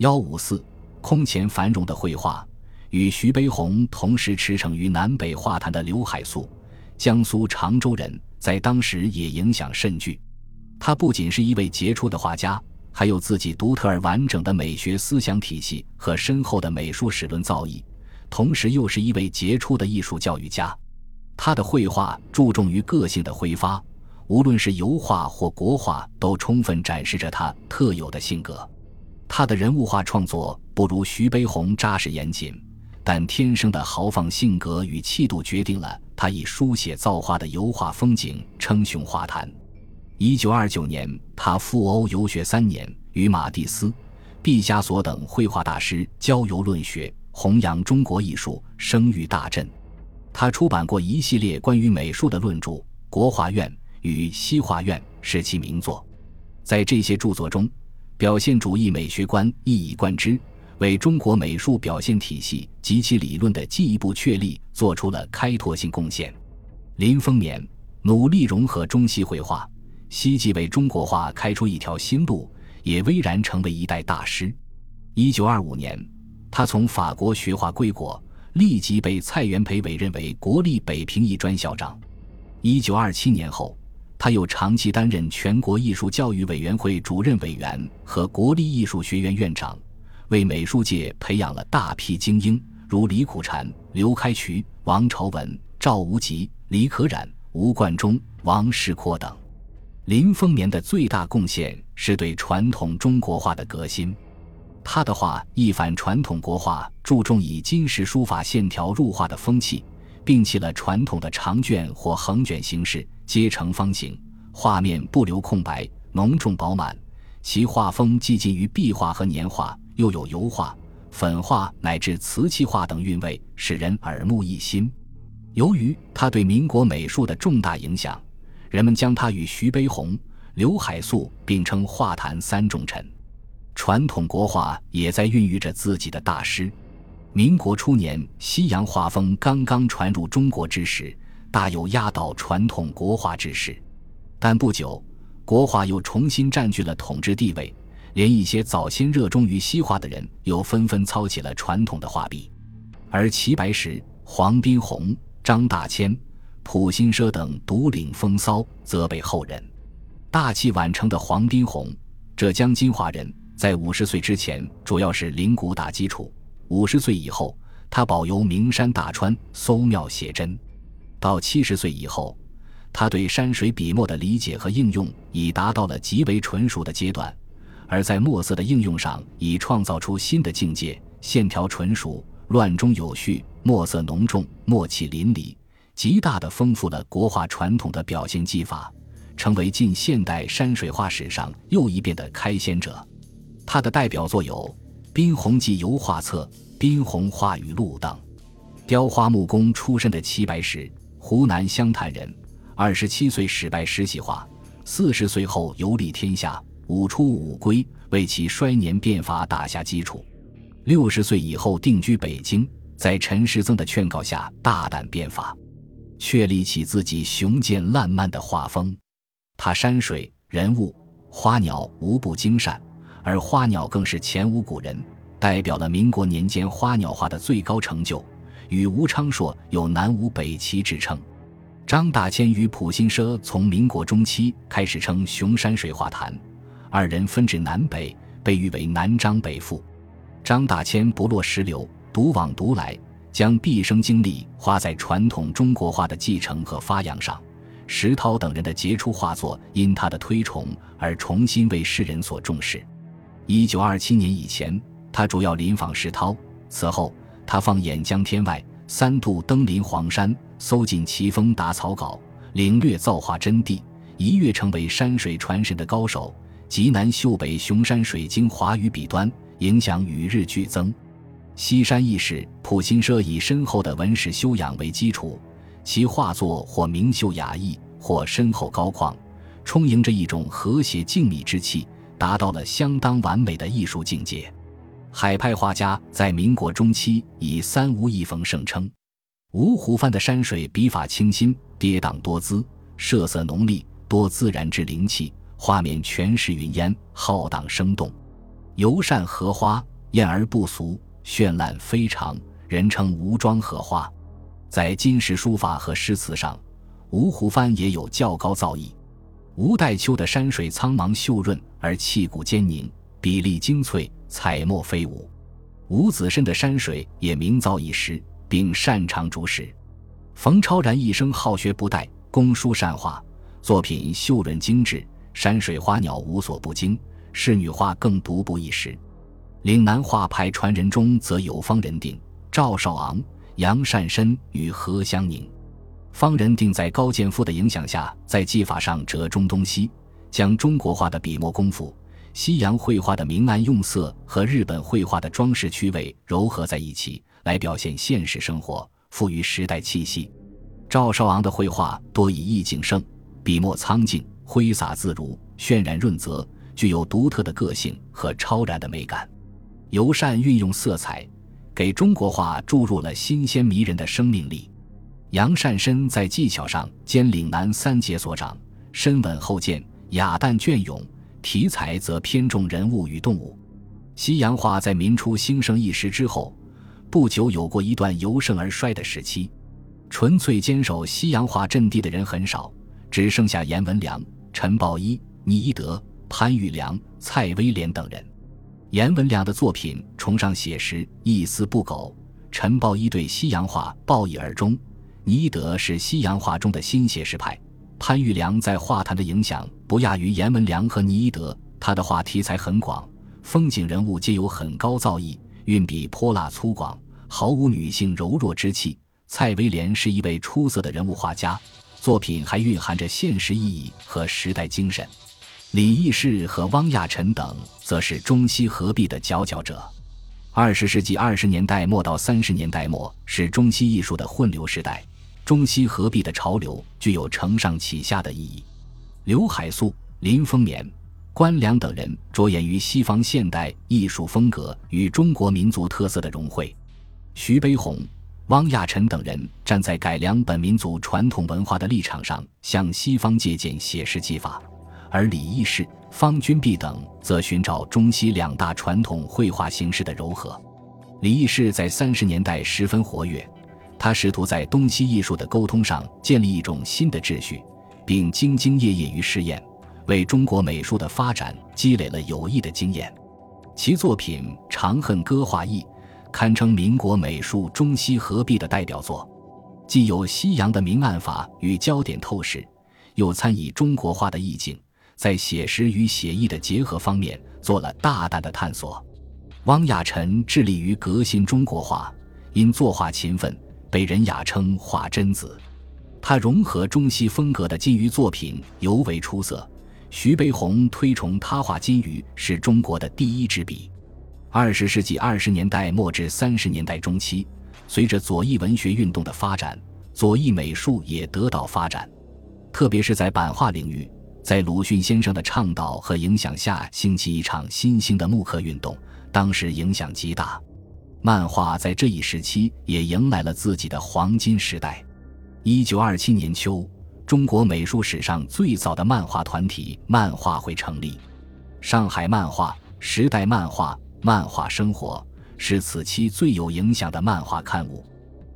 幺五四，空前繁荣的绘画，与徐悲鸿同时驰骋于南北画坛的刘海粟，江苏常州人，在当时也影响甚巨。他不仅是一位杰出的画家，还有自己独特而完整的美学思想体系和深厚的美术史论造诣，同时又是一位杰出的艺术教育家。他的绘画注重于个性的挥发，无论是油画或国画，都充分展示着他特有的性格。他的人物画创作不如徐悲鸿扎实严谨，但天生的豪放性格与气度决定了他以书写造画的油画风景称雄画坛。一九二九年，他赴欧游学三年，与马蒂斯、毕加索等绘画大师交游论学，弘扬中国艺术，声誉大振。他出版过一系列关于美术的论著，《国画院》与《西画院》是其名作。在这些著作中，表现主义美学观一以贯之，为中国美术表现体系及其理论的进一步确立做出了开拓性贡献。林风眠努力融合中西绘画，希冀为中国画开出一条新路，也巍然成为一代大师。一九二五年，他从法国学画归国，立即被蔡元培委任为国立北平艺专校长。一九二七年后。他又长期担任全国艺术教育委员会主任委员和国立艺术学院院长，为美术界培养了大批精英，如李苦禅、刘开渠、王朝文、赵无极、李可染、吴冠中、王世阔等。林风眠的最大贡献是对传统中国画的革新。他的画一反传统国画注重以金石书法线条入画的风气，摒弃了传统的长卷或横卷形式。皆呈方形，画面不留空白，浓重饱满。其画风既近于壁画和年画，又有油画、粉画乃至瓷器画等韵味，使人耳目一新。由于他对民国美术的重大影响，人们将他与徐悲鸿、刘海粟并称画坛三重臣。传统国画也在孕育着自己的大师。民国初年，西洋画风刚刚传入中国之时。大有压倒传统国画之势，但不久，国画又重新占据了统治地位，连一些早先热衷于西画的人又纷纷操起了传统的画笔。而齐白石、黄宾虹、张大千、普心奢等独领风骚，则被后人大器晚成的黄宾虹，浙江金华人，在五十岁之前主要是临古打基础，五十岁以后，他保游名山大川，搜庙写真。到七十岁以后，他对山水笔墨的理解和应用已达到了极为纯熟的阶段，而在墨色的应用上已创造出新的境界，线条纯熟，乱中有序，墨色浓重，墨气淋漓，极大的丰富了国画传统的表现技法，成为近现代山水画史上又一遍的开先者。他的代表作有《宾鸿记油画册》《宾鸿画语录》等。雕花木工出身的齐白石。湖南湘潭人，二十七岁始拜石戏画，四十岁后游历天下，五出五归，为其衰年变法打下基础。六十岁以后定居北京，在陈师曾的劝告下，大胆变法，确立起自己雄健烂漫的画风。他山水、人物、花鸟无不精善，而花鸟更是前无古人，代表了民国年间花鸟画的最高成就。与吴昌硕有南吴北齐之称，张大千与普心奢从民国中期开始称雄山水画坛，二人分至南北，被誉为南张北傅。张大千不落石流，独往独来，将毕生精力花在传统中国画的继承和发扬上。石涛等人的杰出画作因他的推崇而重新为世人所重视。一九二七年以前，他主要临访石涛，此后。他放眼江天外，三度登临黄山，搜尽奇峰打草稿，领略造化真谛，一跃成为山水传神的高手。极南秀北雄山水经华语笔端，影响与日俱增。西山义士普心奢以深厚的文史修养为基础，其画作或明秀雅逸，或深厚高旷，充盈着一种和谐静谧之气，达到了相当完美的艺术境界。海派画家在民国中期以三无一逢盛称，芜湖畔的山水笔法清新，跌宕多姿，色色浓丽，多自然之灵气，画面全是云烟，浩荡生动。尤善荷花、艳而不俗，绚烂非常，人称吴庄荷花。在金石书法和诗词上，吴湖帆也有较高造诣。吴代秋的山水苍茫秀润而气骨坚宁，比例精粹，彩墨飞舞。吴子深的山水也名噪一时，并擅长竹石。冯超然一生好学不怠，工书善画，作品秀润精致，山水花鸟无所不精，仕女画更独步一时。岭南画派传人中，则有方仁定、赵少昂、杨善深与何香凝。方仁定在高剑父的影响下，在技法上折中东西，将中国画的笔墨功夫、西洋绘画的明暗用色和日本绘画的装饰趣味糅合在一起，来表现现实生活，赋予时代气息。赵少昂的绘画多以意境盛，笔墨苍劲，挥洒自如，渲染润泽，具有独特的个性和超然的美感。尤善运用色彩，给中国画注入了新鲜迷人的生命力。杨善深在技巧上兼岭南三杰所长，深稳后见，雅淡隽永；题材则偏重人物与动物。西洋画在民初兴盛一时之后，不久有过一段由盛而衰的时期。纯粹坚守西洋画阵地的人很少，只剩下颜文良、陈抱一、倪一德、潘玉良、蔡威廉等人。颜文良的作品崇尚写实，一丝不苟；陈抱一对西洋画抱以而终。倪一德是西洋画中的新写实派，潘玉良在画坛的影响不亚于阎文良和倪一德。他的画题材很广，风景人物皆有很高造诣，运笔泼辣粗犷，毫无女性柔弱之气。蔡威廉是一位出色的人物画家，作品还蕴含着现实意义和时代精神。李义士和汪亚尘等则是中西合璧的佼佼者。二十世纪二十年代末到三十年代末是中西艺术的混流时代。中西合璧的潮流具有承上启下的意义。刘海粟、林风眠、关良等人着眼于西方现代艺术风格与中国民族特色的融汇。徐悲鸿、汪亚尘等人站在改良本民族传统文化的立场上，向西方借鉴写实技法；而李义士、方君璧等则寻找中西两大传统绘画形式的糅合。李义士在三十年代十分活跃。他试图在东西艺术的沟通上建立一种新的秩序，并兢兢业业于试验，为中国美术的发展积累了有益的经验。其作品《长恨歌》画意堪称民国美术中西合璧的代表作，既有西洋的明暗法与焦点透视，又参以中国画的意境，在写实与写意的结合方面做了大胆的探索。汪亚尘致力于革新中国画，因作画勤奋。被人雅称“画真子”，他融合中西风格的金鱼作品尤为出色。徐悲鸿推崇他画金鱼是中国的第一支笔。二十世纪二十年代末至三十年代中期，随着左翼文学运动的发展，左翼美术也得到发展，特别是在版画领域，在鲁迅先生的倡导和影响下，兴起一场新兴的木刻运动，当时影响极大。漫画在这一时期也迎来了自己的黄金时代。一九二七年秋，中国美术史上最早的漫画团体——漫画会成立。上海漫画、时代漫画、漫画生活是此期最有影响的漫画刊物。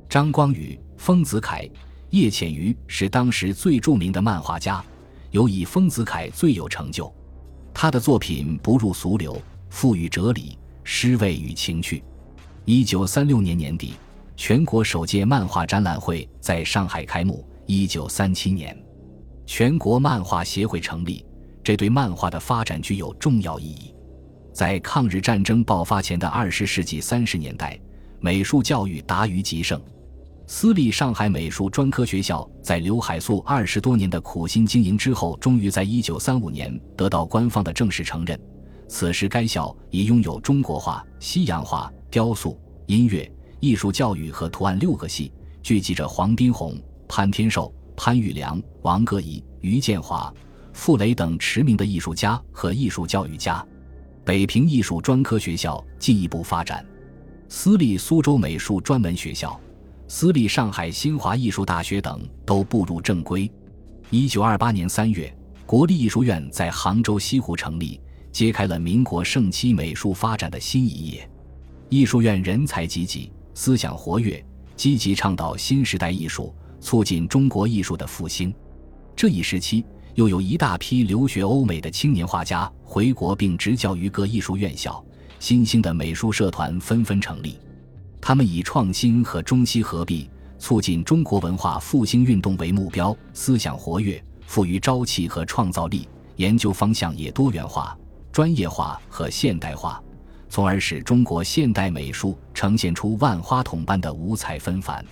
张光宇、丰子恺、叶浅予是当时最著名的漫画家，尤以丰子恺最有成就。他的作品不入俗流，富于哲理、诗味与情趣。一九三六年年底，全国首届漫画展览会在上海开幕。一九三七年，全国漫画协会成立，这对漫画的发展具有重要意义。在抗日战争爆发前的二十世纪三十年代，美术教育达于极盛。私立上海美术专科学校在刘海粟二十多年的苦心经营之后，终于在一九三五年得到官方的正式承认。此时，该校已拥有中国画、西洋画。雕塑、音乐、艺术教育和图案六个系，聚集着黄宾虹、潘天寿、潘玉良、王戈仪、于建华、傅雷等驰名的艺术家和艺术教育家。北平艺术专科学校进一步发展，私立苏州美术专门学校、私立上海新华艺术大学等都步入正规。一九二八年三月，国立艺术院在杭州西湖成立，揭开了民国盛期美术发展的新一页。艺术院人才济济，思想活跃，积极倡导新时代艺术，促进中国艺术的复兴。这一时期，又有一大批留学欧美的青年画家回国并执教于各艺术院校，新兴的美术社团纷纷成立。他们以创新和中西合璧，促进中国文化复兴运动为目标，思想活跃，富于朝气和创造力，研究方向也多元化、专业化和现代化，从而使中国现代美术呈现出万花筒般的五彩纷繁。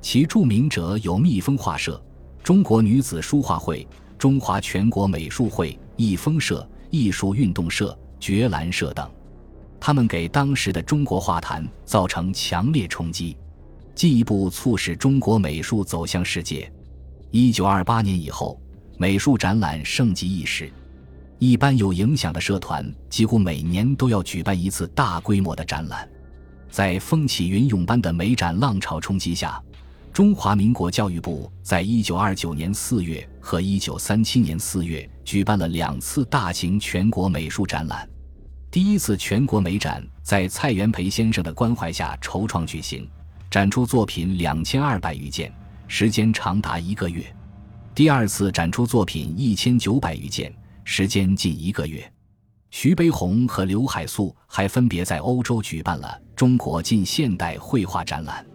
其著名者有蜜蜂画社、中国女子书画会、中华全国美术会、艺风社、艺术运动社、觉兰社等。他们给当时的中国画坛造成强烈冲击，进一步促使中国美术走向世界。一九二八年以后，美术展览盛极一时，一般有影响的社团几乎每年都要举办一次大规模的展览。在风起云涌般的美展浪潮冲击下，中华民国教育部在一九二九年四月和一九三七年四月举办了两次大型全国美术展览。第一次全国美展在蔡元培先生的关怀下筹创举行，展出作品两千二百余件，时间长达一个月。第二次展出作品一千九百余件，时间近一个月。徐悲鸿和刘海粟还分别在欧洲举办了中国近现代绘画展览。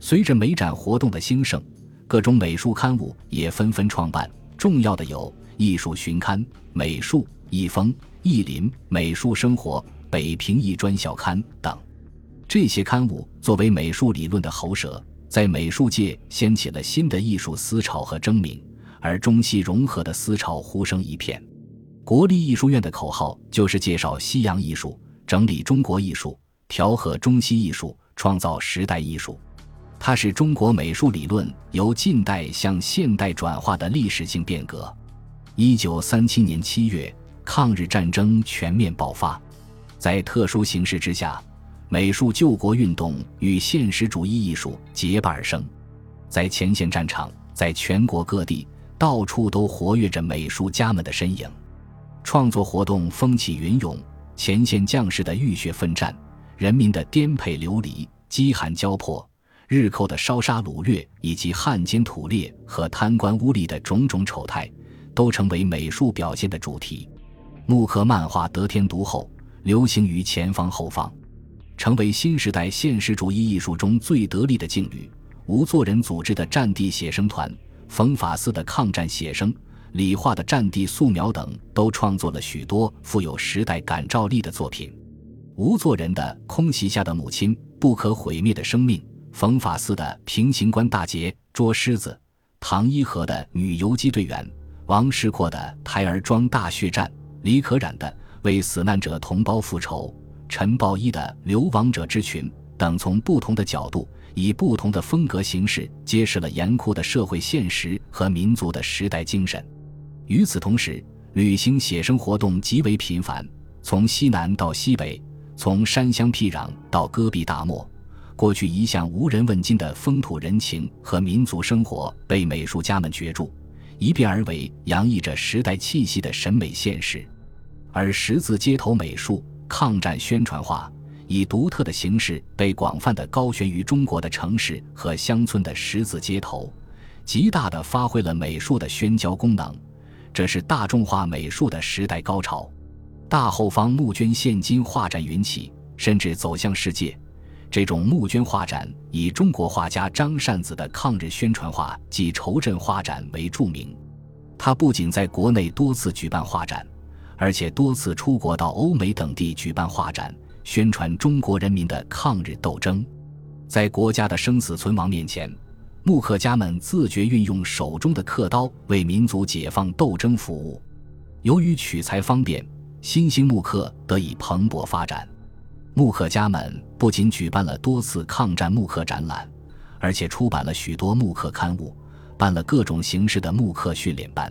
随着美展活动的兴盛，各种美术刊物也纷纷创办，重要的有《艺术旬刊》《美术》《艺风》。艺林美术生活、北平艺专校刊等，这些刊物作为美术理论的喉舌，在美术界掀起了新的艺术思潮和争鸣，而中西融合的思潮呼声一片。国立艺术院的口号就是介绍西洋艺术，整理中国艺术，调和中西艺术，创造时代艺术。它是中国美术理论由近代向现代转化的历史性变革。一九三七年七月。抗日战争全面爆发，在特殊形势之下，美术救国运动与现实主义艺术结伴而生。在前线战场，在全国各地，到处都活跃着美术家们的身影。创作活动风起云涌，前线将士的浴血奋战，人民的颠沛流离、饥寒交迫，日寇的烧杀掳掠，以及汉奸土劣和贪官污吏的种种丑态，都成为美术表现的主题。木刻漫画得天独厚，流行于前方后方，成为新时代现实主义艺术中最得力的劲旅。吴作人组织的战地写生团、冯法斯的抗战写生、李化的战地素描等，都创作了许多富有时代感召力的作品。吴作人的《空袭下的母亲》《不可毁灭的生命》，冯法斯的《平型关大捷捉狮子》，唐一和的《女游击队员》，王世阔的《台儿庄大血战》。李可染的为死难者同胞复仇，陈抱一的流亡者之群等，从不同的角度，以不同的风格形式，揭示了严酷的社会现实和民族的时代精神。与此同时，旅行写生活动极为频繁，从西南到西北，从山乡僻壤到戈壁大漠，过去一向无人问津的风土人情和民族生活，被美术家们攫住。一变而为洋溢着时代气息的审美现实，而十字街头美术、抗战宣传画以独特的形式被广泛的高悬于中国的城市和乡村的十字街头，极大的发挥了美术的宣教功能。这是大众化美术的时代高潮。大后方募捐现金画展云起，甚至走向世界。这种募捐画展以中国画家张善子的抗日宣传画及筹赈画展为著名。他不仅在国内多次举办画展，而且多次出国到欧美等地举办画展，宣传中国人民的抗日斗争。在国家的生死存亡面前，木刻家们自觉运用手中的刻刀为民族解放斗争服务。由于取材方便，新兴木刻得以蓬勃发展。木刻家们不仅举办了多次抗战木刻展览，而且出版了许多木刻刊物，办了各种形式的木刻训练班。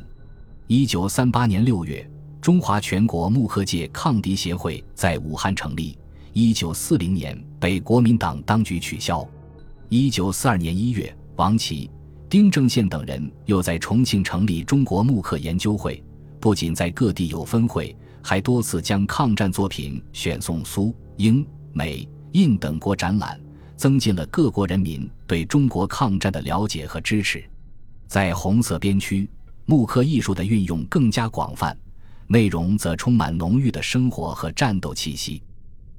一九三八年六月，中华全国木刻界抗敌协会在武汉成立。一九四零年被国民党当局取消。一九四二年一月，王琦、丁正宪等人又在重庆成立中国木刻研究会，不仅在各地有分会，还多次将抗战作品选送苏。英、美、印等国展览，增进了各国人民对中国抗战的了解和支持。在红色边区，木刻艺术的运用更加广泛，内容则充满浓郁的生活和战斗气息。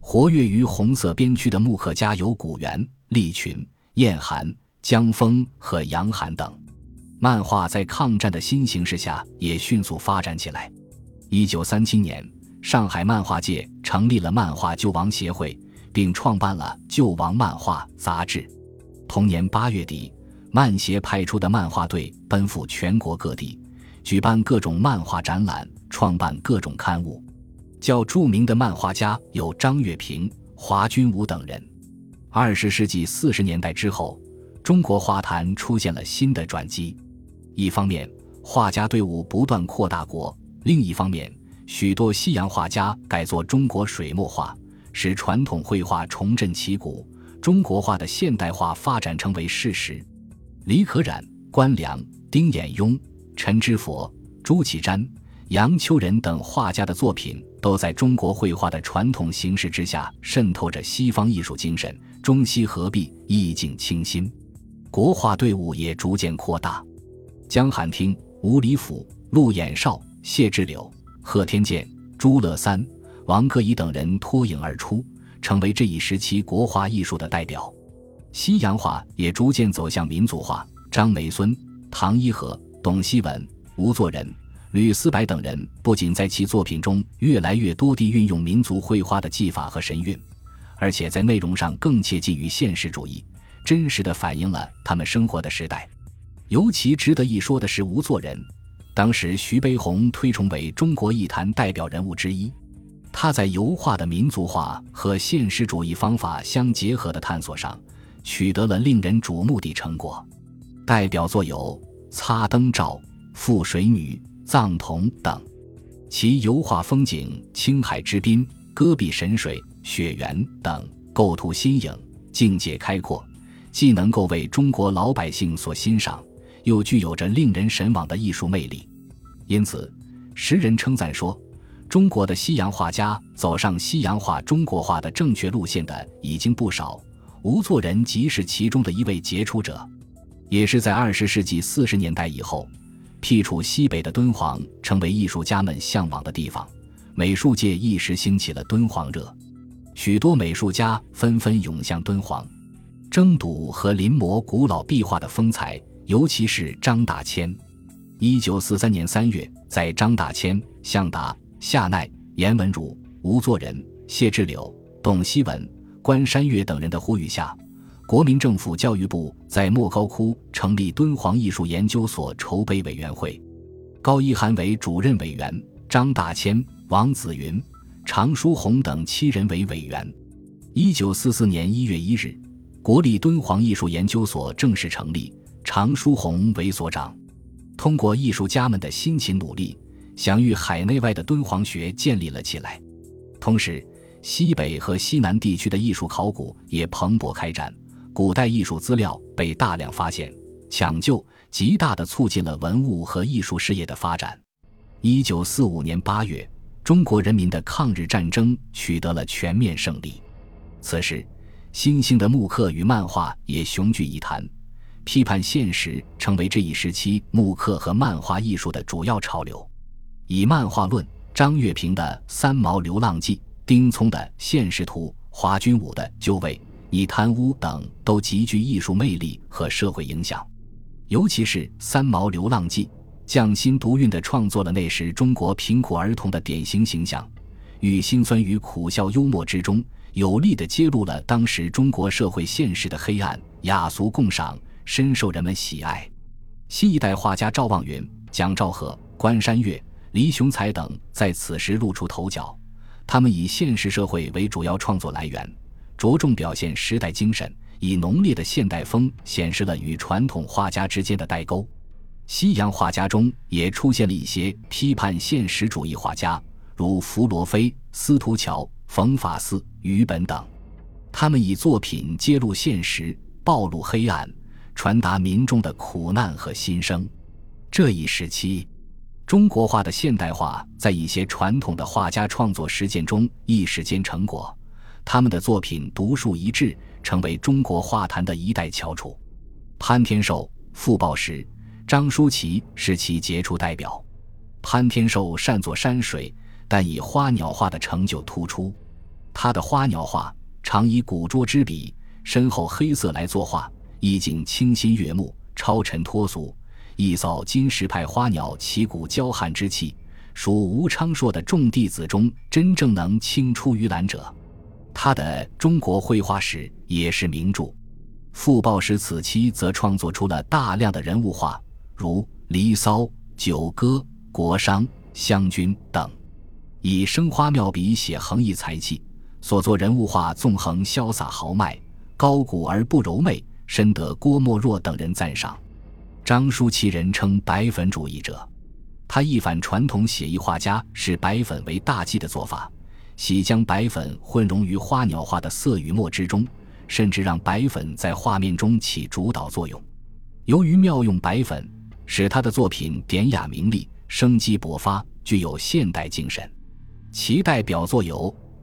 活跃于红色边区的木刻家有古元、利群、晏寒、江峰和杨寒等。漫画在抗战的新形势下也迅速发展起来。一九三七年，上海漫画界成立了漫画救亡协会，并创办了《救亡漫画》杂志。同年八月底，漫协派出的漫画队奔赴全国各地，举办各种漫画展览，创办各种刊物。较著名的漫画家有张月平、华君武等人。二十世纪四十年代之后，中国画坛出现了新的转机。一方面，画家队伍不断扩大国；另一方面，许多西洋画家改作中国水墨画，使传统绘画重振旗鼓，中国画的现代化发展成为事实。李可染、关良、丁衍庸、陈之佛、朱启瞻。杨秋仁等画家的作品都在中国绘画的传统形式之下渗透着西方艺术精神，中西合璧，意境清新。国画队伍也逐渐扩大，江汉厅、吴礼甫、陆衍绍、谢志柳、贺天健、朱乐三、王克仪等人脱颖而出，成为这一时期国画艺术的代表。西洋画也逐渐走向民族化，张梅孙、唐一和、董希文、吴作人。吕思白等人不仅在其作品中越来越多地运用民族绘画的技法和神韵，而且在内容上更切近于现实主义，真实的反映了他们生活的时代。尤其值得一说的是吴作人，当时徐悲鸿推崇为中国艺坛代表人物之一。他在油画的民族化和现实主义方法相结合的探索上，取得了令人瞩目的成果。代表作有《擦灯照》《覆水女》。藏童等，其油画风景、青海之滨、戈壁神水、雪原等，构图新颖，境界开阔，既能够为中国老百姓所欣赏，又具有着令人神往的艺术魅力。因此，时人称赞说，中国的西洋画家走上西洋画中国画的正确路线的已经不少，吴作人即是其中的一位杰出者。也是在二十世纪四十年代以后。僻处西北的敦煌成为艺术家们向往的地方，美术界一时兴起了敦煌热，许多美术家纷纷涌向敦煌，争睹和临摹古老壁画的风采。尤其是张大千。一九四三年三月，在张大千、向达、夏奈、严文儒、吴作人、谢志柳、董希文、关山月等人的呼吁下。国民政府教育部在莫高窟成立敦煌艺术研究所筹备委员会，高一涵为主任委员，张大千、王子云、常书鸿等七人为委员。一九四四年一月一日，国立敦煌艺术研究所正式成立，常书鸿为所长。通过艺术家们的辛勤努力，享誉海内外的敦煌学建立了起来。同时，西北和西南地区的艺术考古也蓬勃开展。古代艺术资料被大量发现、抢救，极大地促进了文物和艺术事业的发展。一九四五年八月，中国人民的抗日战争取得了全面胜利。此时，新兴的木刻与漫画也雄踞一谈，批判现实成为这一时期木刻和漫画艺术的主要潮流。以漫画论，张月平的《三毛流浪记》，丁聪的《现实图》，华君武的《就位》。以贪污等都极具艺术魅力和社会影响，尤其是《三毛流浪记》，匠心独运地创作了那时中国贫苦儿童的典型形象，与辛酸与苦笑幽默之中，有力地揭露了当时中国社会现实的黑暗，雅俗共赏，深受人们喜爱。新一代画家赵望云、蒋兆和、关山月、黎雄才等在此时露出头角，他们以现实社会为主要创作来源。着重表现时代精神，以浓烈的现代风显示了与传统画家之间的代沟。西洋画家中也出现了一些批判现实主义画家，如弗罗菲、司徒乔、冯法斯、于本等。他们以作品揭露现实，暴露黑暗，传达民众的苦难和心声。这一时期，中国画的现代化在一些传统的画家创作实践中一时间成果。他们的作品独树一帜，成为中国画坛的一代翘楚。潘天寿、傅抱石、张舒琪是其杰出代表。潘天寿擅作山水，但以花鸟画的成就突出。他的花鸟画常以古拙之笔，深厚黑色来作画，意境清新悦目，超尘脱俗，一扫金石派花鸟旗鼓骄悍之气，属吴昌硕的众弟子中真正能青出于蓝者。他的《中国绘画史》也是名著。傅抱石此期则创作出了大量的人物画，如《离骚》《九歌》《国殇》《湘军》等，以生花妙笔写横溢才气。所作人物画纵横潇洒豪迈，高古而不柔媚，深得郭沫若等人赞赏。张舒琪人称白粉主义者，他一反传统写意画家视白粉为大忌的做法，喜将白粉混融于花鸟画的色与墨之中，甚至让白粉在画面中起主导作用。由于妙用白粉，使他的作品典雅明丽、生机勃发，具有现代精神。其代表作有。《